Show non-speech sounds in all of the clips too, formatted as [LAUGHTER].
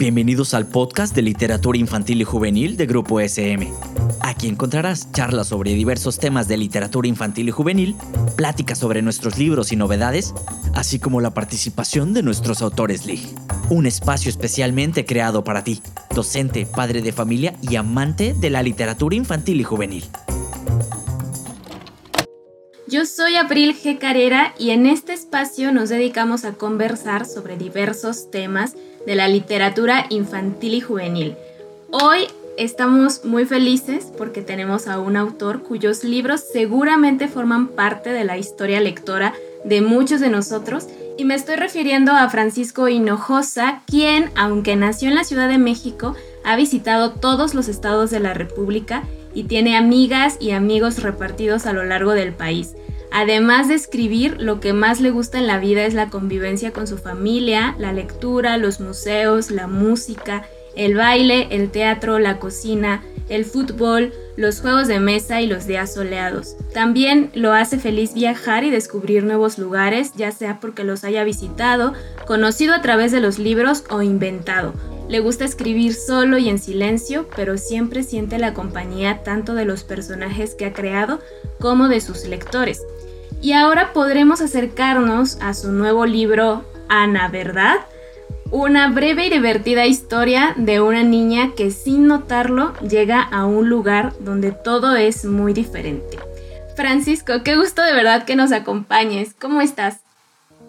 Bienvenidos al podcast de literatura infantil y juvenil de Grupo SM. Aquí encontrarás charlas sobre diversos temas de literatura infantil y juvenil, pláticas sobre nuestros libros y novedades, así como la participación de nuestros autores Lee. Un espacio especialmente creado para ti, docente, padre de familia y amante de la literatura infantil y juvenil. Yo soy Abril G. Carrera y en este espacio nos dedicamos a conversar sobre diversos temas de la literatura infantil y juvenil. Hoy estamos muy felices porque tenemos a un autor cuyos libros seguramente forman parte de la historia lectora de muchos de nosotros y me estoy refiriendo a Francisco Hinojosa, quien, aunque nació en la Ciudad de México, ha visitado todos los estados de la República y tiene amigas y amigos repartidos a lo largo del país. Además de escribir, lo que más le gusta en la vida es la convivencia con su familia, la lectura, los museos, la música, el baile, el teatro, la cocina, el fútbol, los juegos de mesa y los días soleados. También lo hace feliz viajar y descubrir nuevos lugares, ya sea porque los haya visitado, conocido a través de los libros o inventado. Le gusta escribir solo y en silencio, pero siempre siente la compañía tanto de los personajes que ha creado como de sus lectores. Y ahora podremos acercarnos a su nuevo libro Ana, ¿verdad? Una breve y divertida historia de una niña que sin notarlo llega a un lugar donde todo es muy diferente. Francisco, qué gusto de verdad que nos acompañes. ¿Cómo estás?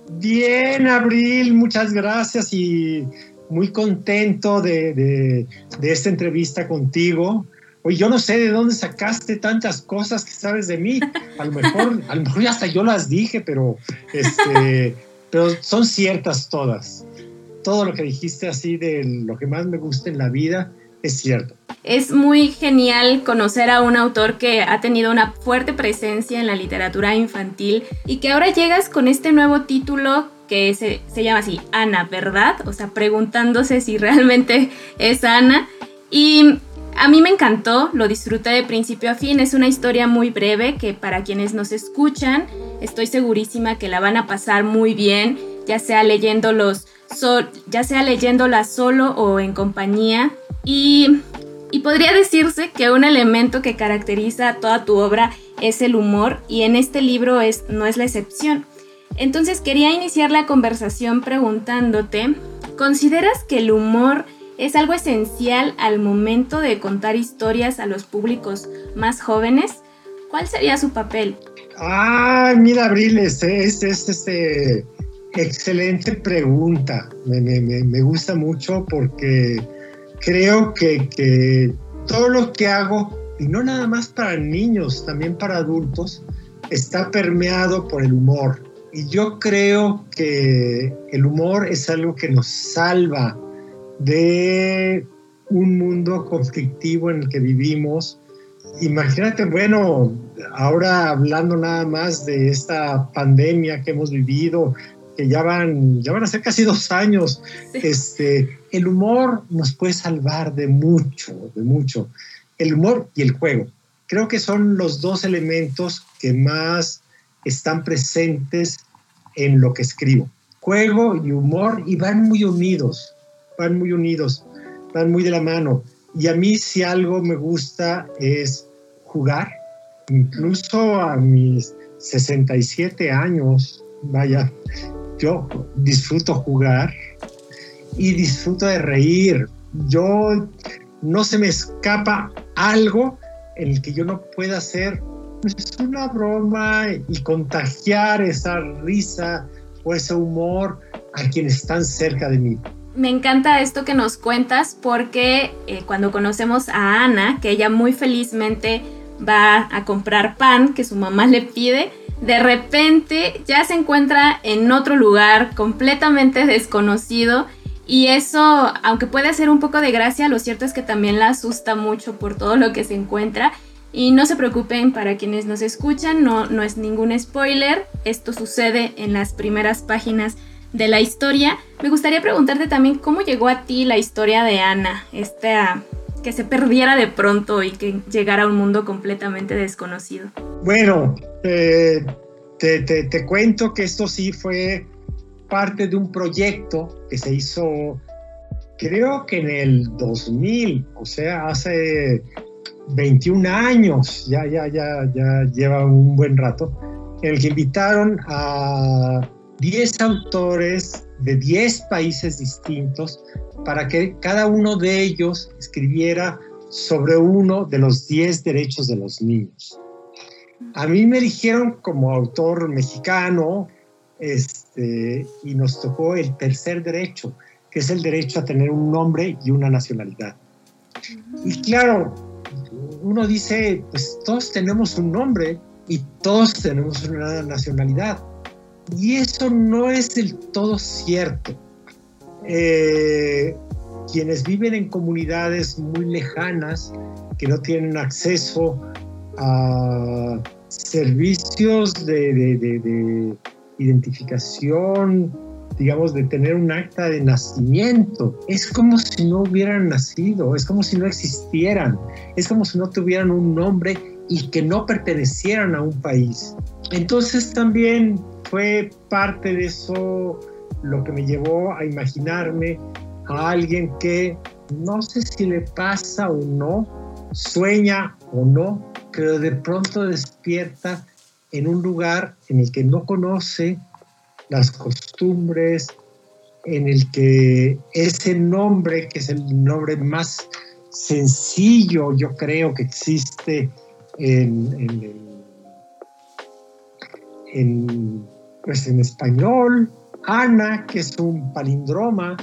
Bien, Abril, muchas gracias y muy contento de, de esta entrevista contigo. Oye, yo no sé de dónde sacaste tantas cosas que sabes de mí. A lo mejor, [LAUGHS] a lo mejor hasta yo las dije, pero, este, pero son ciertas todas. Todo lo que dijiste así de lo que más me gusta en la vida es cierto. Es muy genial conocer a un autor que ha tenido una fuerte presencia en la literatura infantil y que ahora llegas con este nuevo título que se, se llama así, Ana, ¿verdad? O sea, preguntándose si realmente es Ana. Y a mí me encantó, lo disfruté de principio a fin, es una historia muy breve que para quienes nos escuchan estoy segurísima que la van a pasar muy bien, ya sea leyéndolos ya sea leyéndola solo o en compañía y, y podría decirse que un elemento que caracteriza toda tu obra es el humor y en este libro es, no es la excepción. Entonces quería iniciar la conversación preguntándote, ¿consideras que el humor es algo esencial al momento de contar historias a los públicos más jóvenes? ¿Cuál sería su papel? Ah, mira, Abril, es, es, este, excelente pregunta. Me, gusta mucho porque creo que, que todo lo que hago, y no nada más para niños, también para adultos, está permeado por el humor. Y yo creo que el humor es algo que nos salva de un mundo conflictivo en el que vivimos. Imagínate, bueno, ahora hablando nada más de esta pandemia que hemos vivido, que ya van, ya van a ser casi dos años, este, el humor nos puede salvar de mucho, de mucho. El humor y el juego. Creo que son los dos elementos que más están presentes en lo que escribo. Juego y humor y van muy unidos van muy unidos, van muy de la mano. Y a mí si algo me gusta es jugar, incluso a mis 67 años, vaya, yo disfruto jugar y disfruto de reír. Yo no se me escapa algo en el que yo no pueda hacer pues, una broma y contagiar esa risa o ese humor a quienes están cerca de mí me encanta esto que nos cuentas porque eh, cuando conocemos a Ana, que ella muy felizmente va a comprar pan que su mamá le pide, de repente ya se encuentra en otro lugar completamente desconocido y eso, aunque puede ser un poco de gracia, lo cierto es que también la asusta mucho por todo lo que se encuentra. Y no se preocupen para quienes nos escuchan, no, no es ningún spoiler, esto sucede en las primeras páginas de la historia, me gustaría preguntarte también cómo llegó a ti la historia de Ana, esta que se perdiera de pronto y que llegara a un mundo completamente desconocido. Bueno, te, te, cuento que esto sí fue parte de un proyecto que se hizo creo que en el 2000, o sea, hace 21 años, ya, ya, ya, ya lleva un buen rato, en el que invitaron a 10 autores de 10 países distintos para que cada uno de ellos escribiera sobre uno de los 10 derechos de los niños. A mí me dijeron como autor mexicano, este, y nos tocó el tercer derecho, que es el derecho a tener un nombre y una nacionalidad. Y claro, uno dice, pues todos tenemos un nombre y todos tenemos una nacionalidad. Y eso no es del todo cierto. Eh, quienes viven en comunidades muy lejanas, que no tienen acceso a servicios de, identificación, digamos, de tener un acta de nacimiento. Es como si no hubieran nacido, es como si no existieran, es como si no tuvieran un nombre y que no pertenecieran a un país. Entonces también fue parte de eso lo que me llevó a imaginarme a alguien que no sé si le pasa o no, sueña o no, pero de pronto despierta en un lugar en el que no conoce las costumbres, en el que ese nombre, que es el nombre más sencillo, yo creo que existe en, en, pues en español, Ana, que es un palindroma,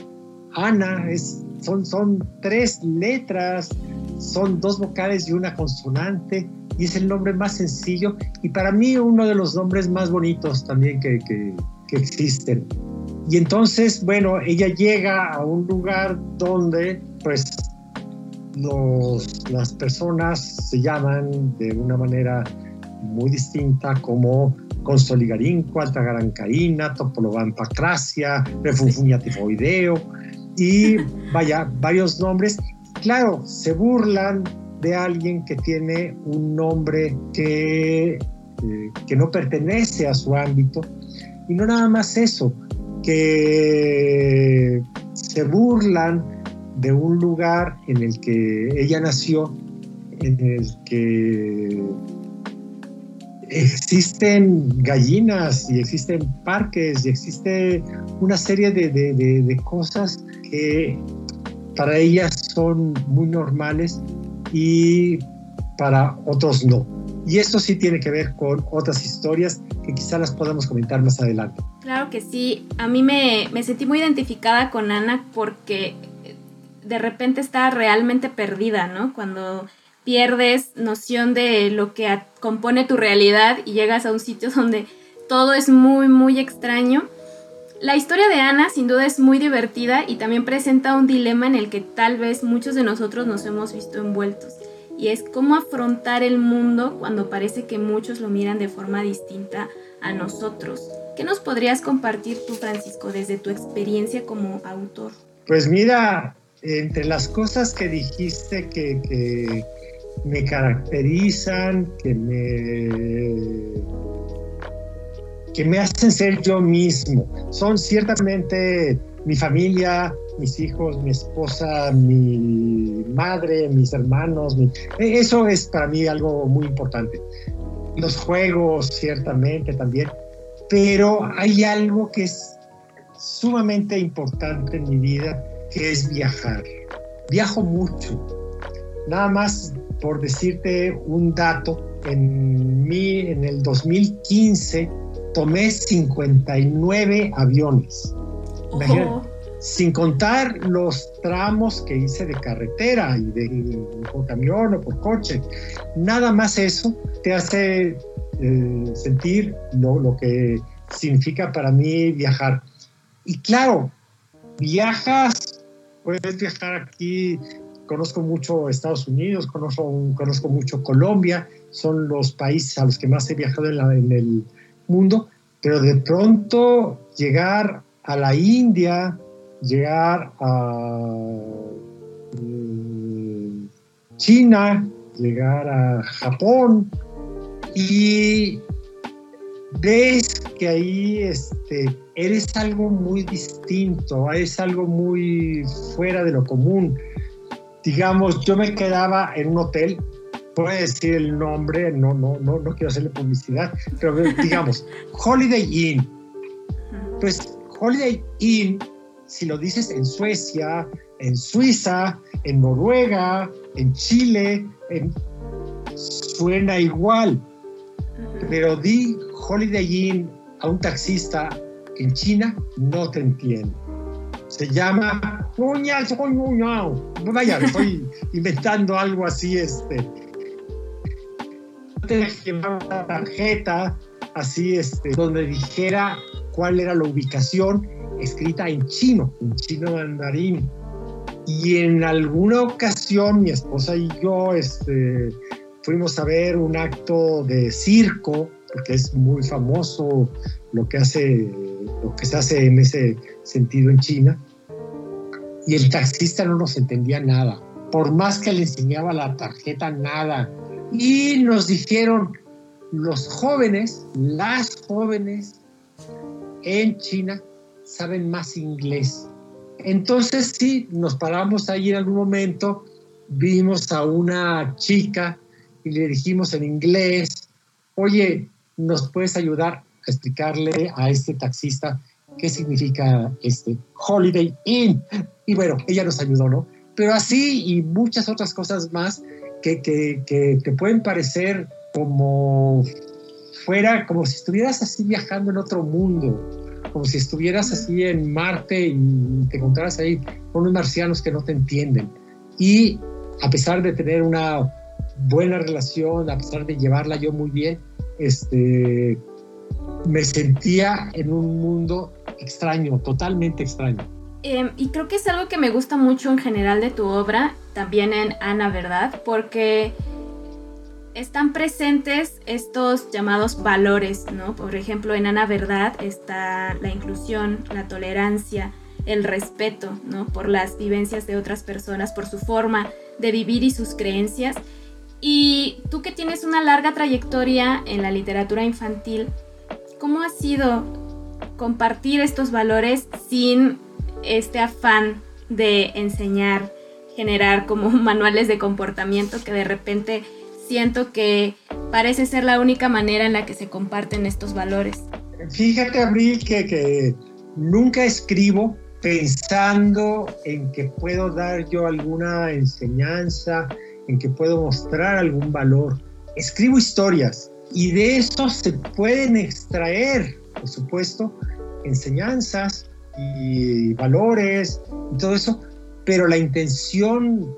Ana, es, son, son tres letras, son dos vocales y una consonante, y es el nombre más sencillo y para mí uno de los nombres más bonitos también que, que, existen. Y entonces, bueno, ella llega a un lugar donde pues los, las personas se llaman de una manera muy distinta como Consoligarín, Cuantagarancaína, Topolovampacracia, Refunfuña tifoideo y vaya, varios nombres. Claro, se burlan de alguien que tiene un nombre que, eh, que no pertenece a su ámbito. Y no nada más eso, que se burlan de un lugar en el que ella nació, en el que existen gallinas y existen parques y existe una serie de, de cosas que para ellas son muy normales y para otros no. Y esto sí tiene que ver con otras historias que quizá las podamos comentar más adelante. Claro que sí. A mí me, me sentí muy identificada con Ana porque de repente está realmente perdida, ¿no? Cuando pierdes noción de lo que compone tu realidad y llegas a un sitio [LAUGHS] donde todo es muy, muy extraño. La historia de Ana sin duda es muy divertida y también presenta un dilema en el que tal vez muchos de nosotros nos hemos visto envueltos. Y es cómo afrontar el mundo cuando parece que muchos lo miran de forma distinta a nosotros. ¿Qué nos podrías compartir tú, Francisco, desde tu experiencia como autor? Pues mira, entre las cosas que dijiste que, me caracterizan, que me que me hacen ser yo mismo. Son ciertamente mi familia, mis hijos, mi esposa, mi madre, mis hermanos. Eso es para mí algo muy importante. Los juegos, ciertamente también. Pero hay algo que es sumamente importante en mi vida, que es viajar. Viajo mucho. Nada más por decirte un dato, en, mi, en el 2015 tomé 59 aviones. sin contar los tramos que hice de carretera y de por camión o por coche. Nada más eso te hace eh, sentir lo, lo que significa para mí viajar. Y claro, viajas, puedes viajar aquí, conozco mucho Estados Unidos, conozco, conozco mucho Colombia, son los países a los que más he viajado en el mundo, pero de pronto llegar a la India, llegar a mm, China, llegar a Japón y ves que ahí este, eres algo muy distinto, es algo muy fuera de lo común. Digamos, yo me quedaba en un hotel, puedo decir el nombre, no, no, no, no quiero hacerle publicidad, pero [LAUGHS] digamos, Holiday Inn. Pues Holiday Inn, si lo dices en Suecia, en Suiza, en Noruega, en Chile, suena igual. Pero di Holiday Inn a un taxista en China, no te entiende. Se llama Vaya, estoy [LAUGHS] inventando algo así, este. Te una tarjeta así, este, donde dijera cuál era la ubicación escrita en chino, en chino mandarín. Y en alguna ocasión mi esposa y yo este, fuimos a ver un acto de circo, porque es muy famoso lo que hace lo que se hace en ese sentido en China. Y el taxista no nos entendía nada. Por más que le enseñaba la tarjeta, nada. Y nos dijeron, los jóvenes, las jóvenes en China saben más inglés. Entonces sí, nos paramos ahí en algún momento, vimos a una chica y le dijimos en inglés, oye, ¿nos puedes ayudar? explicarle a este taxista qué significa este Holiday Inn. Y bueno, ella nos ayudó, ¿no? Pero así y muchas otras cosas más que, que, que te pueden parecer como fuera, como si estuvieras así viajando en otro mundo, como si estuvieras así en Marte y te encontraras ahí con unos marcianos que no te entienden. Y a pesar de tener una buena relación, a pesar de llevarla yo muy bien, este, me sentía en un mundo extraño, totalmente extraño. Em, y creo que es algo que me gusta mucho en general de tu obra, también en Ana, ¿verdad? Porque están presentes estos llamados valores, ¿no? Por ejemplo, en Ana Verdad está la inclusión, la tolerancia, el respeto, ¿no? Por las vivencias de otras personas, por su forma de vivir y sus creencias. Y tú que tienes una larga trayectoria en la literatura infantil, ¿Cómo ha sido compartir estos valores sin este afán de enseñar, generar como [LAUGHS] manuales de comportamiento que de repente siento que parece ser la única manera en la que se comparten estos valores? Fíjate, Abril, que, que nunca escribo pensando en que puedo dar yo alguna enseñanza, en que puedo mostrar algún valor. Escribo historias y de eso se pueden extraer, por supuesto, enseñanzas y valores y todo eso, pero la intención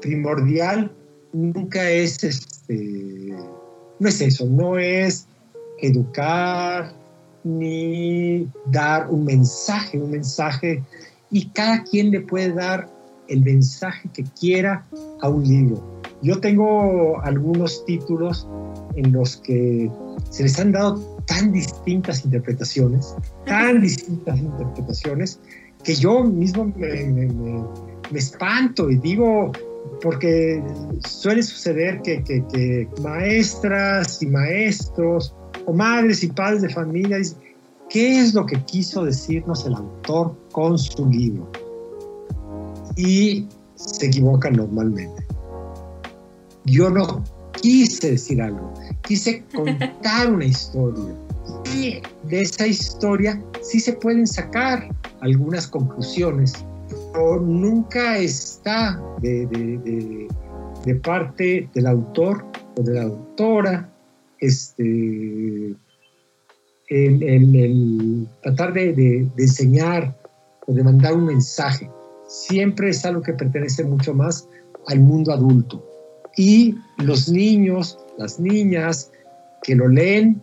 primordial nunca es este, no es eso, no es educar ni dar un mensaje, un mensaje, y cada quien le puede dar el mensaje que quiera a un libro. Yo tengo algunos títulos en los que se les han dado tan distintas interpretaciones, tan distintas interpretaciones, que yo mismo me, espanto y digo, porque suele suceder que, que, maestras y maestros o madres y padres de familia dicen, ¿qué es lo que quiso decirnos el autor con su libro? Y se equivocan normalmente. Yo no quise decir algo, quise [LAUGHS] contar una historia. Y de esa historia sí se pueden sacar algunas conclusiones, pero nunca está de, parte del autor o de la autora este, el, tratar de, enseñar o de mandar un mensaje. Siempre es algo que pertenece mucho más al mundo adulto. Y los niños, las niñas que lo leen,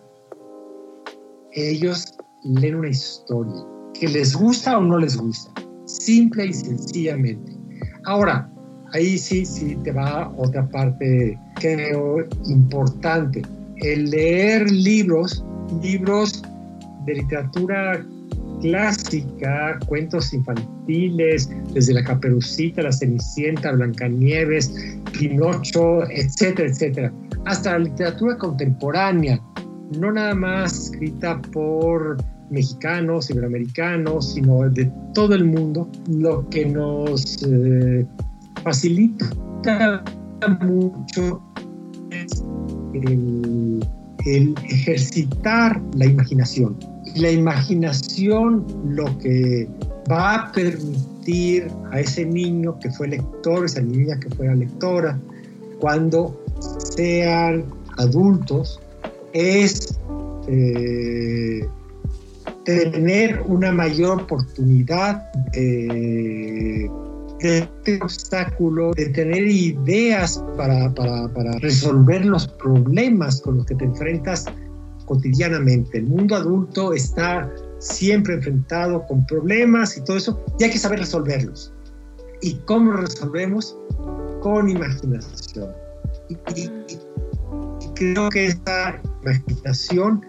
ellos leen una historia, que les gusta o no les gusta, simple y sencillamente. Ahora, ahí sí, sí te va otra parte, creo, importante. El leer libros, libros de literatura clásica, cuentos infantiles, desde la Caperucita, la Cenicienta, Blancanieves, Pinocho, etcétera, etcétera, hasta la literatura contemporánea, no nada más escrita por mexicanos, iberoamericanos, sino de todo el mundo, lo que nos eh, facilita mucho es el, el ejercitar la imaginación. La imaginación lo que va a permitir a ese niño que fue lector, esa niña que fuera lectora, cuando sean adultos, es eh, tener una mayor oportunidad de, de obstáculo, de tener ideas para resolver los problemas con los que te enfrentas cotidianamente. El mundo adulto está siempre enfrentado con problemas y todo eso, y hay que saber resolverlos. ¿Y cómo resolvemos? Con imaginación. Y, creo que esta imaginación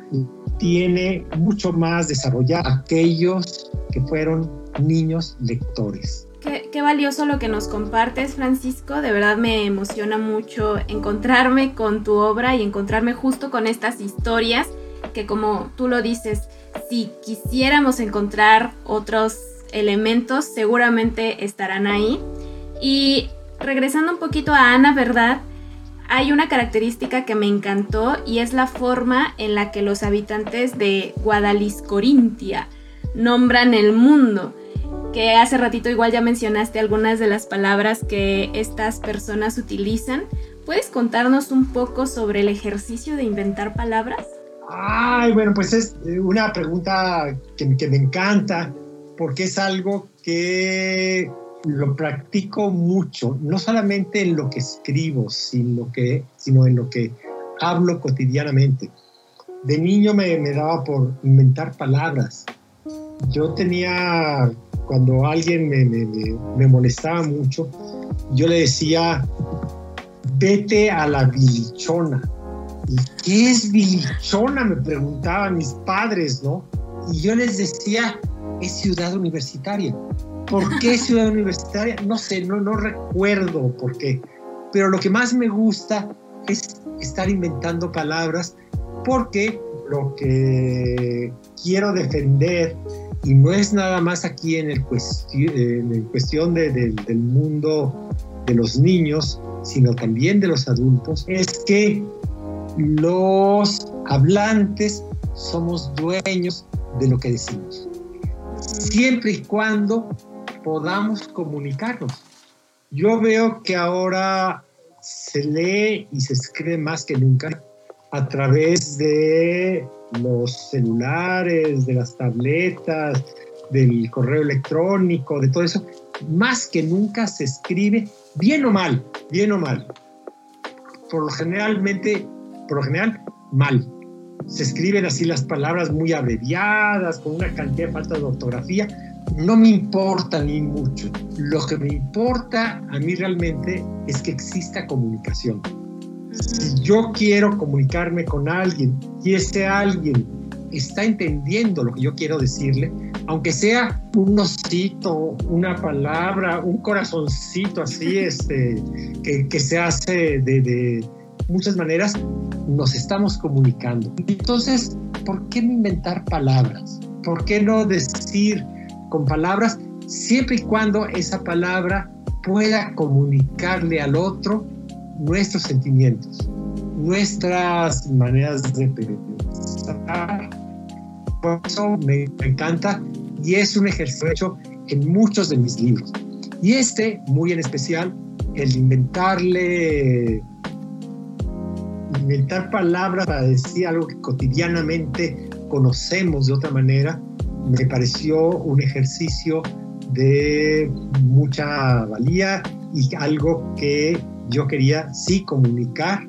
tiene mucho más desarrollada aquellos que fueron niños lectores. Qué, qué, valioso lo que nos compartes, Francisco. De verdad me emociona mucho encontrarme con tu obra y encontrarme justo con estas historias que como tú lo dices, si quisiéramos encontrar otros elementos, seguramente estarán ahí. Y regresando un poquito a Ana, ¿verdad? Hay una característica que me encantó y es la forma en la que los habitantes de Guadaliscorintia nombran el mundo. Que hace ratito igual ya mencionaste algunas de las palabras que estas personas utilizan. ¿Puedes contarnos un poco sobre el ejercicio de inventar palabras? Ay, bueno, pues es eh, una pregunta que, me encanta porque es algo que lo practico mucho, no solamente en lo que escribo, sino, en lo que hablo cotidianamente. De niño me, me daba por inventar palabras. Yo tenía, cuando alguien me, me, me molestaba mucho, yo le decía, vete a la bilichona ¿Y qué es bilichona? Me preguntaban mis padres, ¿no? Y yo les decía, es ciudad universitaria. ¿Por qué [LAUGHS] ciudad universitaria? No sé, no, no recuerdo por qué. Pero lo que más me gusta es estar inventando palabras porque lo que quiero defender, y no es nada más aquí en el, en cuestión del mundo de los niños, sino también de los adultos, es que los hablantes somos dueños de lo que decimos, siempre y cuando podamos comunicarnos. Yo veo que ahora se lee y se escribe más que nunca a través de los celulares, de las tabletas, del correo electrónico, de todo eso. Más que nunca se escribe bien o mal, bien o mal. Por lo generalmente por lo general, mal. Se escriben así las palabras muy abreviadas, con una cantidad de falta de ortografía. No me importa ni mucho. Lo que me importa a mí realmente es que exista comunicación. Si yo quiero comunicarme con alguien y ese alguien está entendiendo lo que yo quiero decirle, aunque sea un osito, una palabra, un corazoncito así, [LAUGHS] este, que, se hace de muchas maneras, nos estamos comunicando. Entonces, ¿por qué no inventar palabras? ¿Por qué no decir con palabras siempre y cuando esa palabra pueda comunicarle al otro nuestros sentimientos, nuestras maneras de pensar? Por eso me, encanta y es un ejercicio hecho en muchos de mis libros. Y este, muy en especial, el inventarle inventar palabras para decir algo que cotidianamente conocemos de otra manera, me pareció un ejercicio de mucha valía y algo que yo quería sí comunicar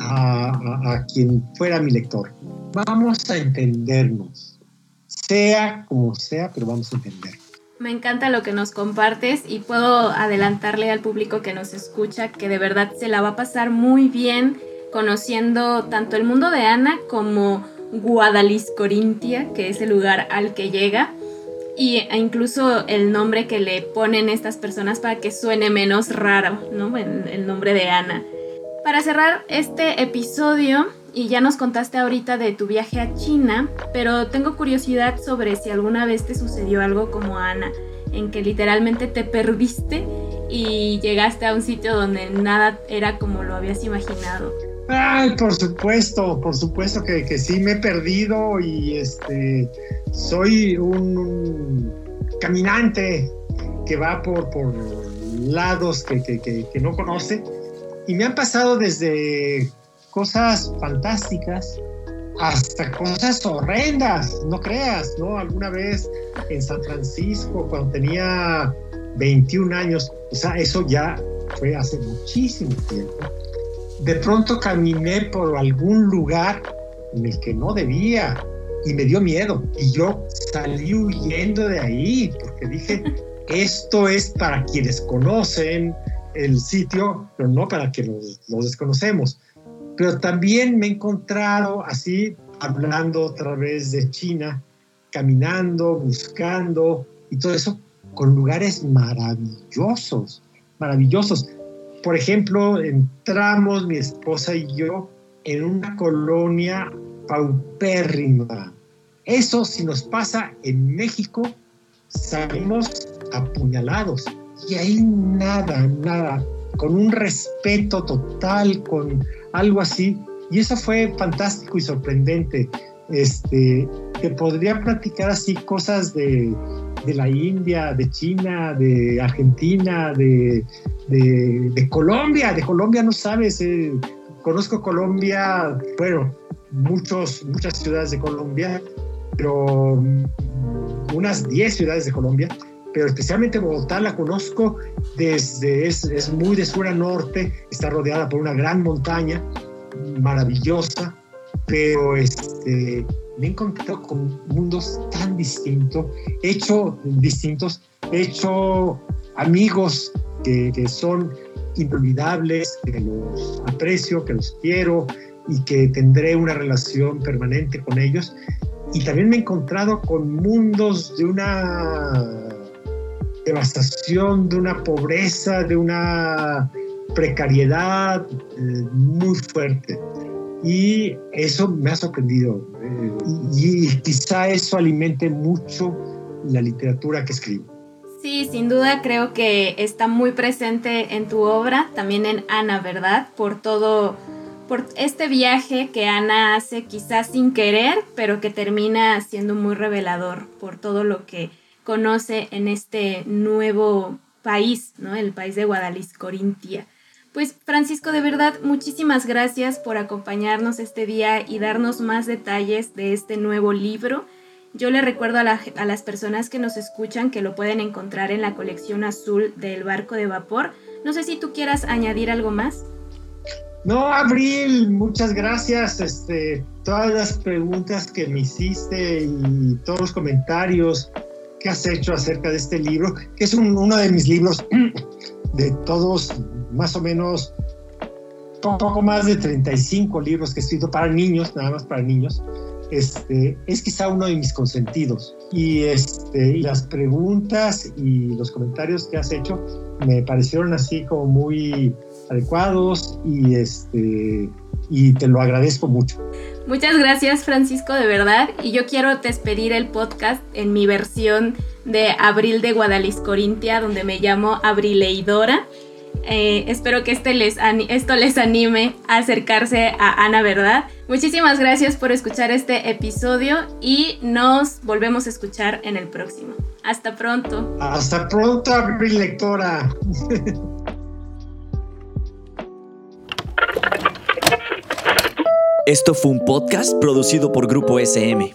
a, a, quien fuera mi lector. Vamos a entendernos, sea como sea, pero vamos a entendernos. Me encanta lo que nos compartes y puedo adelantarle al público que nos escucha que de verdad se la va a pasar muy bien conociendo tanto el mundo de Ana como Guadaliscorintia, que es el lugar al que llega, y e incluso el nombre que le ponen estas personas para que suene menos raro, ¿no? El, nombre de Ana. Para cerrar este episodio, y ya nos contaste ahorita de tu viaje a China, pero tengo curiosidad sobre si alguna vez te sucedió algo como Ana, en que literalmente te perdiste y llegaste a un sitio donde nada era como lo habías imaginado. Ay, por supuesto, por supuesto que, que sí me he perdido y este soy un, caminante que va por, por lados que, que, que, no conoce y me han pasado desde cosas fantásticas hasta cosas horrendas, no creas, ¿no? Alguna vez en San Francisco, cuando tenía 21 años, o sea, eso ya fue hace muchísimo tiempo de pronto caminé por algún lugar en el que no debía y me dio miedo. Y yo salí huyendo de ahí porque dije, [LAUGHS] esto es para quienes conocen el sitio, pero no para quienes los, desconocemos. Pero también me he encontrado así, hablando otra vez de China, caminando, buscando y todo eso, con lugares maravillosos, maravillosos. Por ejemplo, entramos mi esposa y yo en una colonia paupérrima. Eso si nos pasa en México, salimos apuñalados. Y ahí nada, nada, con un respeto total, con algo así. Y eso fue fantástico y sorprendente. Este, que podría platicar así cosas de, de la India, de China, de Argentina, de, de, Colombia. De Colombia no sabes, eh, conozco Colombia, bueno, muchos, muchas ciudades de Colombia, pero unas 10 ciudades de Colombia, pero especialmente Bogotá la conozco desde, es, es muy de sur a norte, está rodeada por una gran montaña maravillosa, pero este, me he encontrado con mundos tan distintos, hecho distintos, he hecho amigos que, que son inolvidables, que los aprecio, que los quiero y que tendré una relación permanente con ellos. Y también me he encontrado con mundos de una devastación, de una pobreza, de una precariedad eh, muy fuerte. Y eso me ha sorprendido. Y, quizá eso alimente mucho la literatura que escribo. Sí, sin duda creo que está muy presente en tu obra, también en Ana, ¿verdad? Por todo, por este viaje que Ana hace quizás sin querer, pero que termina siendo muy revelador por todo lo que conoce en este nuevo país, ¿no? El país de Guadalix, Corintia. Pues Francisco, de verdad, muchísimas gracias por acompañarnos este día y darnos más detalles de este nuevo libro. Yo le recuerdo a, las personas que nos escuchan que lo pueden encontrar en la colección azul del barco de vapor. No sé si tú quieras añadir algo más. No, Abril, muchas gracias. Este, todas las preguntas que me hiciste y todos los comentarios que has hecho acerca de este libro, que es uno de mis libros [CLEARS THROAT] de todos más o menos poco más de 35 libros que he escrito para niños, nada más para niños, este, es quizá uno de mis consentidos. Y, este, y las preguntas y los comentarios que has hecho me parecieron así como muy adecuados y, este, y te lo agradezco mucho. Muchas gracias Francisco, de verdad. Y yo quiero despedir el podcast en mi versión de Abril de Guadalix Corintia, donde me llamo Abrileidora. Eh, espero que este les esto les anime a acercarse a Ana Verdad. Muchísimas gracias por escuchar este episodio y nos volvemos a escuchar en el próximo. Hasta pronto. Hasta pronto, Abril lectora. Esto fue un podcast producido por Grupo SM.